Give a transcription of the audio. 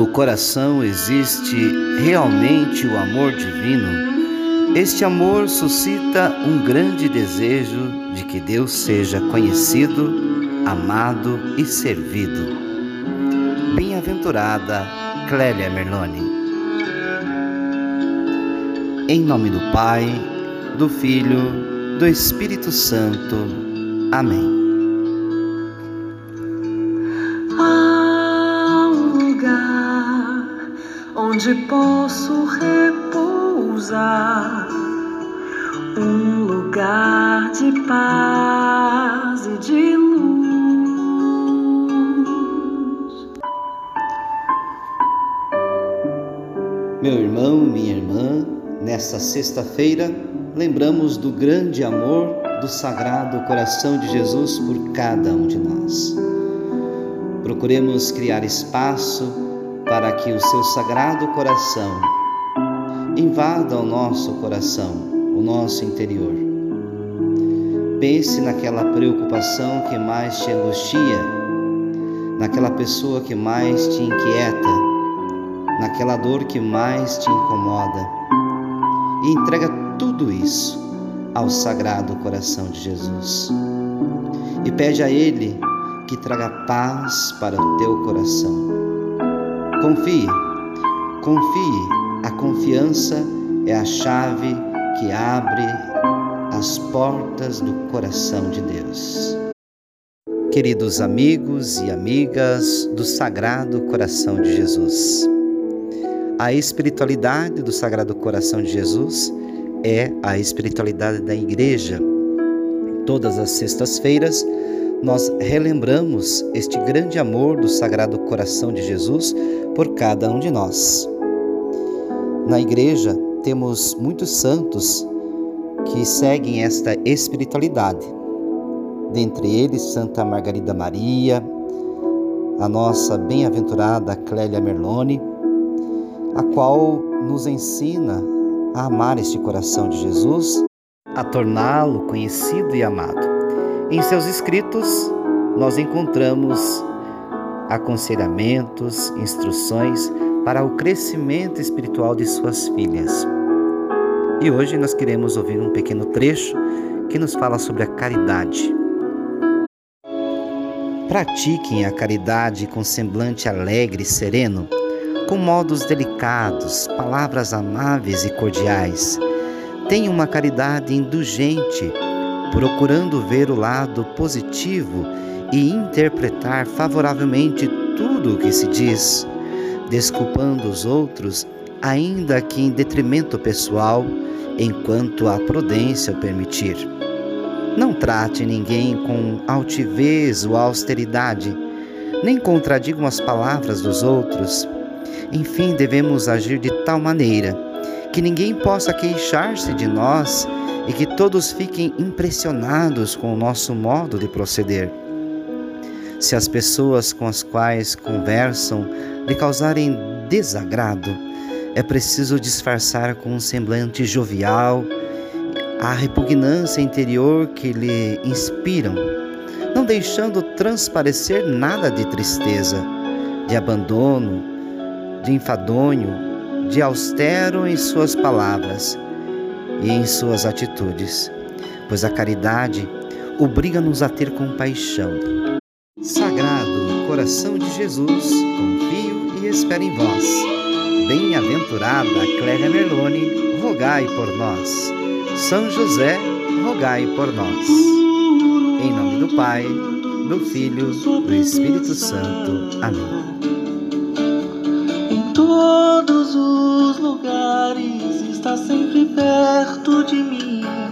no coração existe realmente o amor divino, este amor suscita um grande desejo de que Deus seja conhecido, amado e servido. Bem-aventurada Clélia Merloni. Em nome do Pai, do Filho, do Espírito Santo. Amém. Onde posso repousar, um lugar de paz e de luz. Meu irmão, minha irmã, nesta sexta-feira, lembramos do grande amor do Sagrado Coração de Jesus por cada um de nós. Procuremos criar espaço para que o seu sagrado coração invada o nosso coração, o nosso interior. Pense naquela preocupação que mais te angustia, naquela pessoa que mais te inquieta, naquela dor que mais te incomoda e entrega tudo isso ao Sagrado Coração de Jesus. E pede a Ele que traga paz para o teu coração Confie, confie. A confiança é a chave que abre as portas do coração de Deus. Queridos amigos e amigas do Sagrado Coração de Jesus, a espiritualidade do Sagrado Coração de Jesus é a espiritualidade da Igreja. Todas as sextas-feiras, nós relembramos este grande amor do Sagrado Coração de Jesus por cada um de nós. Na igreja temos muitos santos que seguem esta espiritualidade. Dentre eles, Santa Margarida Maria, a nossa bem-aventurada Clélia Merlone, a qual nos ensina a amar este coração de Jesus, a torná-lo conhecido e amado. Em seus escritos, nós encontramos aconselhamentos, instruções para o crescimento espiritual de suas filhas. E hoje nós queremos ouvir um pequeno trecho que nos fala sobre a caridade. Pratiquem a caridade com semblante alegre e sereno, com modos delicados, palavras amáveis e cordiais. Tenham uma caridade indulgente, procurando ver o lado positivo e interpretar favoravelmente tudo o que se diz, desculpando os outros, ainda que em detrimento pessoal, enquanto a prudência o permitir. Não trate ninguém com altivez ou austeridade, nem contradigam as palavras dos outros. Enfim, devemos agir de tal maneira que ninguém possa queixar-se de nós e que todos fiquem impressionados com o nosso modo de proceder. Se as pessoas com as quais conversam lhe causarem desagrado, é preciso disfarçar com um semblante jovial a repugnância interior que lhe inspiram, não deixando transparecer nada de tristeza, de abandono, de enfadonho, de austero em suas palavras e em suas atitudes, pois a caridade obriga-nos a ter compaixão Sagrado coração de Jesus, confio e espero em vós. Bem-aventurada Clélia Merlone, rogai por nós. São José, rogai por nós. Em nome do Pai, do Filho, do Espírito Santo. Amém. Em todos os lugares está sempre perto de mim